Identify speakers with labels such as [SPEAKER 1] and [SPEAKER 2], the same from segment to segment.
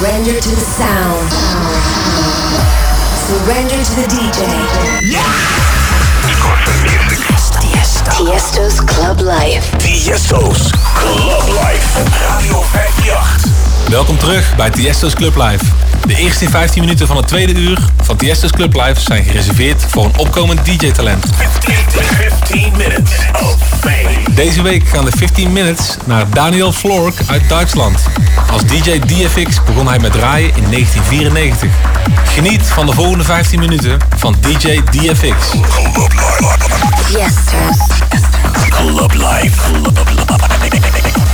[SPEAKER 1] Surrender to the sound. Surrender to the DJ. Yeah! Tiesto's Club Life.
[SPEAKER 2] Tiesto's Club Life. Radio 58.
[SPEAKER 3] Welkom terug bij Tiesto's Club Live. De eerste 15 minuten van het tweede uur van Tiesto's Club Live zijn gereserveerd voor een opkomend DJ-talent.
[SPEAKER 2] 15 minutes of fame.
[SPEAKER 3] Deze week gaan de 15 minutes naar Daniel Flork uit Duitsland. Als DJ DFX begon hij met draaien in 1994. Geniet van de volgende 15 minuten van DJ DFX.
[SPEAKER 1] Tiesto's.
[SPEAKER 2] Club Life. Club Life.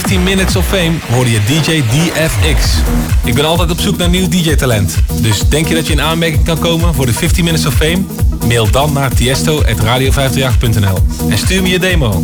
[SPEAKER 3] 15 Minutes of Fame hoorde je DJ DFX. Ik ben altijd op zoek naar nieuw DJ-talent. Dus denk je dat je in aanmerking kan komen voor de 15 Minutes of Fame? Mail dan naar tiesto.radio538.nl en stuur me je demo.